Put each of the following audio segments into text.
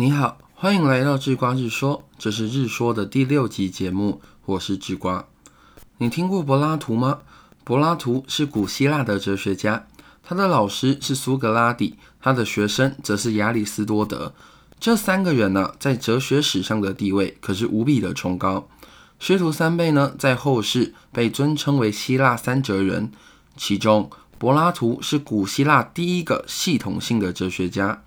你好，欢迎来到智瓜日说，这是日说的第六集节目，我是智瓜。你听过柏拉图吗？柏拉图是古希腊的哲学家，他的老师是苏格拉底，他的学生则是亚里士多德。这三个人呢，在哲学史上的地位可是无比的崇高。师徒三辈呢，在后世被尊称为希腊三哲人，其中柏拉图是古希腊第一个系统性的哲学家。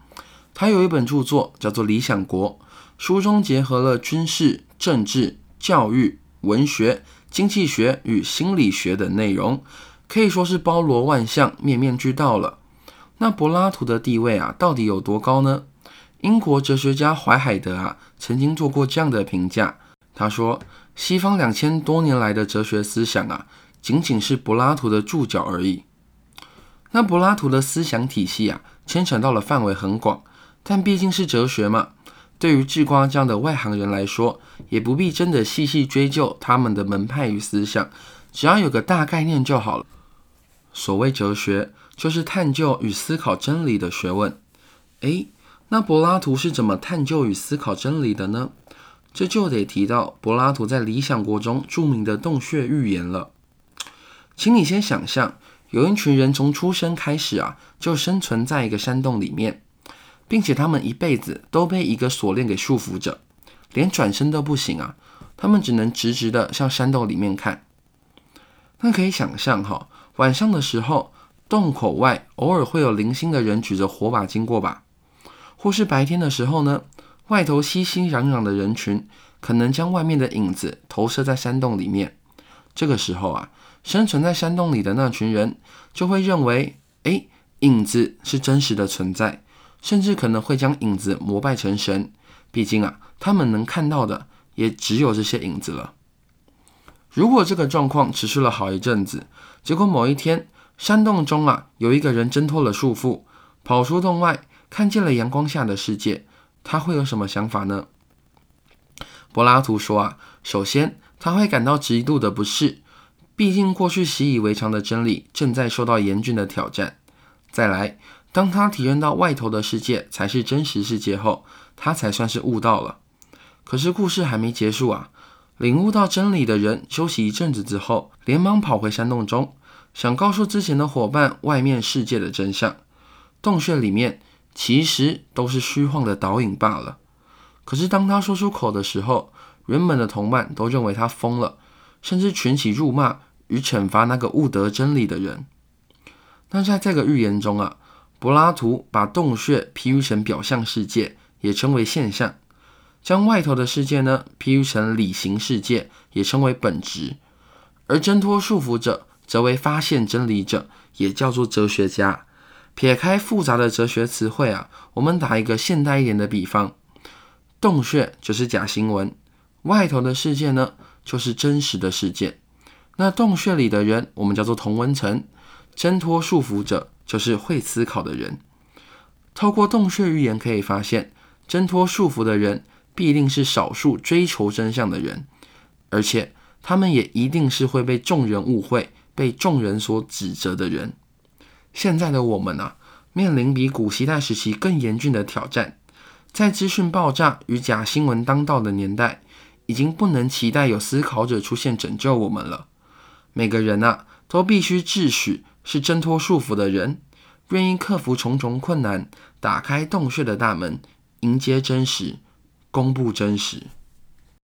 他有一本著作叫做《理想国》，书中结合了军事、政治、教育、文学、经济学与心理学等内容，可以说是包罗万象、面面俱到了。那柏拉图的地位啊，到底有多高呢？英国哲学家怀海德啊，曾经做过这样的评价，他说：“西方两千多年来的哲学思想啊，仅仅是柏拉图的注脚而已。”那柏拉图的思想体系啊，牵扯到了范围很广。但毕竟是哲学嘛，对于智瓜这样的外行人来说，也不必真的细细追究他们的门派与思想，只要有个大概念就好了。所谓哲学，就是探究与思考真理的学问。诶，那柏拉图是怎么探究与思考真理的呢？这就得提到柏拉图在《理想国》中著名的洞穴寓言了。请你先想象，有一群人从出生开始啊，就生存在一个山洞里面。并且他们一辈子都被一个锁链给束缚着，连转身都不行啊！他们只能直直的向山洞里面看。那可以想象哈，晚上的时候，洞口外偶尔会有零星的人举着火把经过吧？或是白天的时候呢，外头熙熙攘攘的人群可能将外面的影子投射在山洞里面。这个时候啊，生存在山洞里的那群人就会认为，哎，影子是真实的存在。甚至可能会将影子膜拜成神，毕竟啊，他们能看到的也只有这些影子了。如果这个状况持续了好一阵子，结果某一天山洞中啊有一个人挣脱了束缚，跑出洞外，看见了阳光下的世界，他会有什么想法呢？柏拉图说啊，首先他会感到极度的不适，毕竟过去习以为常的真理正在受到严峻的挑战。再来。当他体验到外头的世界才是真实世界后，他才算是悟到了。可是故事还没结束啊！领悟到真理的人休息一阵子之后，连忙跑回山洞中，想告诉之前的伙伴外面世界的真相。洞穴里面其实都是虚幻的倒影罢了。可是当他说出口的时候，原本的同伴都认为他疯了，甚至群起辱骂与惩罚那个悟得真理的人。那在这个预言中啊。柏拉图把洞穴比喻成表象世界，也称为现象；将外头的世界呢比喻成理型世界，也称为本质。而挣脱束缚者，则为发现真理者，也叫做哲学家。撇开复杂的哲学词汇啊，我们打一个现代一点的比方：洞穴就是假新闻，外头的世界呢就是真实的世界。那洞穴里的人，我们叫做同温层；挣脱束缚者。就是会思考的人。透过洞穴预言可以发现，挣脱束缚的人必定是少数追求真相的人，而且他们也一定是会被众人误会、被众人所指责的人。现在的我们啊，面临比古希腊时期更严峻的挑战。在资讯爆炸与假新闻当道的年代，已经不能期待有思考者出现拯救我们了。每个人啊，都必须自诩。是挣脱束缚的人，愿意克服重重困难，打开洞穴的大门，迎接真实，公布真实。